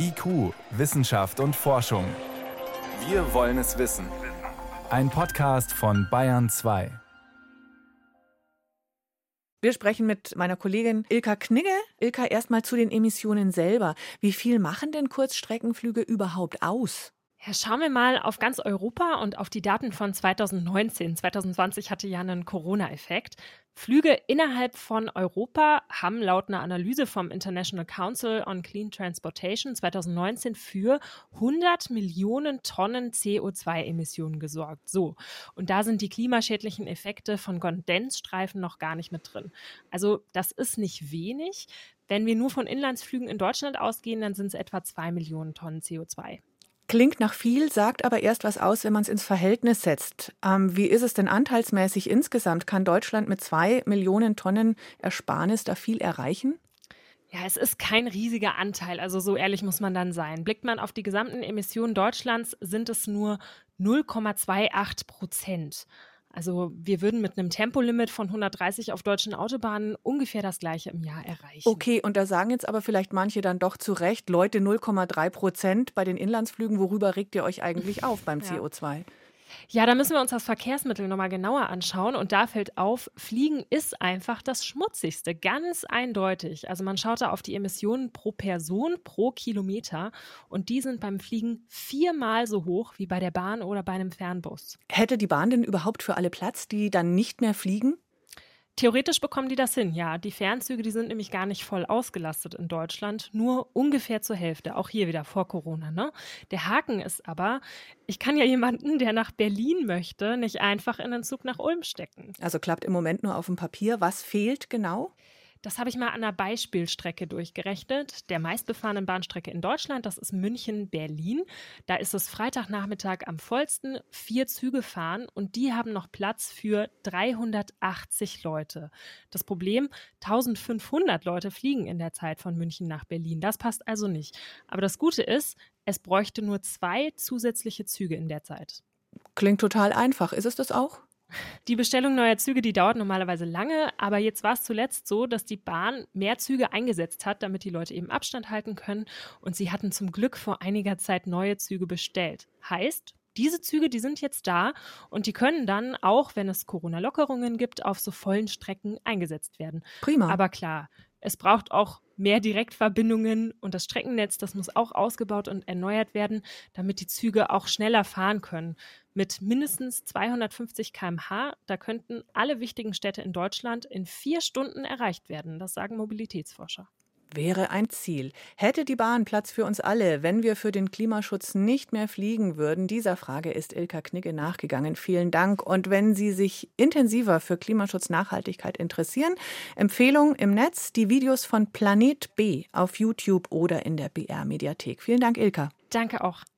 IQ, Wissenschaft und Forschung. Wir wollen es wissen. Ein Podcast von Bayern 2. Wir sprechen mit meiner Kollegin Ilka Knigge. Ilka, erstmal zu den Emissionen selber. Wie viel machen denn Kurzstreckenflüge überhaupt aus? Ja, schauen wir mal auf ganz Europa und auf die Daten von 2019. 2020 hatte ja einen Corona-Effekt. Flüge innerhalb von Europa haben laut einer Analyse vom International Council on Clean Transportation 2019 für 100 Millionen Tonnen CO2-Emissionen gesorgt. So. Und da sind die klimaschädlichen Effekte von Kondensstreifen noch gar nicht mit drin. Also, das ist nicht wenig. Wenn wir nur von Inlandsflügen in Deutschland ausgehen, dann sind es etwa 2 Millionen Tonnen CO2. Klingt nach viel, sagt aber erst was aus, wenn man es ins Verhältnis setzt. Ähm, wie ist es denn anteilsmäßig insgesamt? Kann Deutschland mit zwei Millionen Tonnen Ersparnis da viel erreichen? Ja, es ist kein riesiger Anteil, also so ehrlich muss man dann sein. Blickt man auf die gesamten Emissionen Deutschlands, sind es nur 0,28 Prozent. Also wir würden mit einem Tempolimit von 130 auf deutschen Autobahnen ungefähr das gleiche im Jahr erreichen. Okay, und da sagen jetzt aber vielleicht manche dann doch zu Recht, Leute 0,3 Prozent bei den Inlandsflügen, worüber regt ihr euch eigentlich auf beim ja. CO2? Ja, da müssen wir uns das Verkehrsmittel nochmal genauer anschauen. Und da fällt auf, Fliegen ist einfach das Schmutzigste, ganz eindeutig. Also man schaut da auf die Emissionen pro Person, pro Kilometer. Und die sind beim Fliegen viermal so hoch wie bei der Bahn oder bei einem Fernbus. Hätte die Bahn denn überhaupt für alle Platz, die dann nicht mehr fliegen? Theoretisch bekommen die das hin, ja. Die Fernzüge, die sind nämlich gar nicht voll ausgelastet in Deutschland, nur ungefähr zur Hälfte, auch hier wieder vor Corona. Ne? Der Haken ist aber, ich kann ja jemanden, der nach Berlin möchte, nicht einfach in den Zug nach Ulm stecken. Also klappt im Moment nur auf dem Papier. Was fehlt genau? Das habe ich mal an einer Beispielstrecke durchgerechnet, der meistbefahrenen Bahnstrecke in Deutschland. Das ist München-Berlin. Da ist es Freitagnachmittag am vollsten. Vier Züge fahren und die haben noch Platz für 380 Leute. Das Problem, 1500 Leute fliegen in der Zeit von München nach Berlin. Das passt also nicht. Aber das Gute ist, es bräuchte nur zwei zusätzliche Züge in der Zeit. Klingt total einfach. Ist es das auch? Die Bestellung neuer Züge, die dauert normalerweise lange, aber jetzt war es zuletzt so, dass die Bahn mehr Züge eingesetzt hat, damit die Leute eben Abstand halten können. Und sie hatten zum Glück vor einiger Zeit neue Züge bestellt. Heißt, diese Züge, die sind jetzt da und die können dann, auch wenn es Corona-Lockerungen gibt, auf so vollen Strecken eingesetzt werden. Prima. Aber klar, es braucht auch mehr Direktverbindungen und das Streckennetz, das muss auch ausgebaut und erneuert werden, damit die Züge auch schneller fahren können. Mit mindestens 250 km/h, da könnten alle wichtigen Städte in Deutschland in vier Stunden erreicht werden. Das sagen Mobilitätsforscher wäre ein Ziel. Hätte die Bahn Platz für uns alle, wenn wir für den Klimaschutz nicht mehr fliegen würden? Dieser Frage ist Ilka Knigge nachgegangen. Vielen Dank. Und wenn Sie sich intensiver für Klimaschutz Nachhaltigkeit interessieren, Empfehlung im Netz, die Videos von Planet B auf YouTube oder in der BR Mediathek. Vielen Dank, Ilka. Danke auch.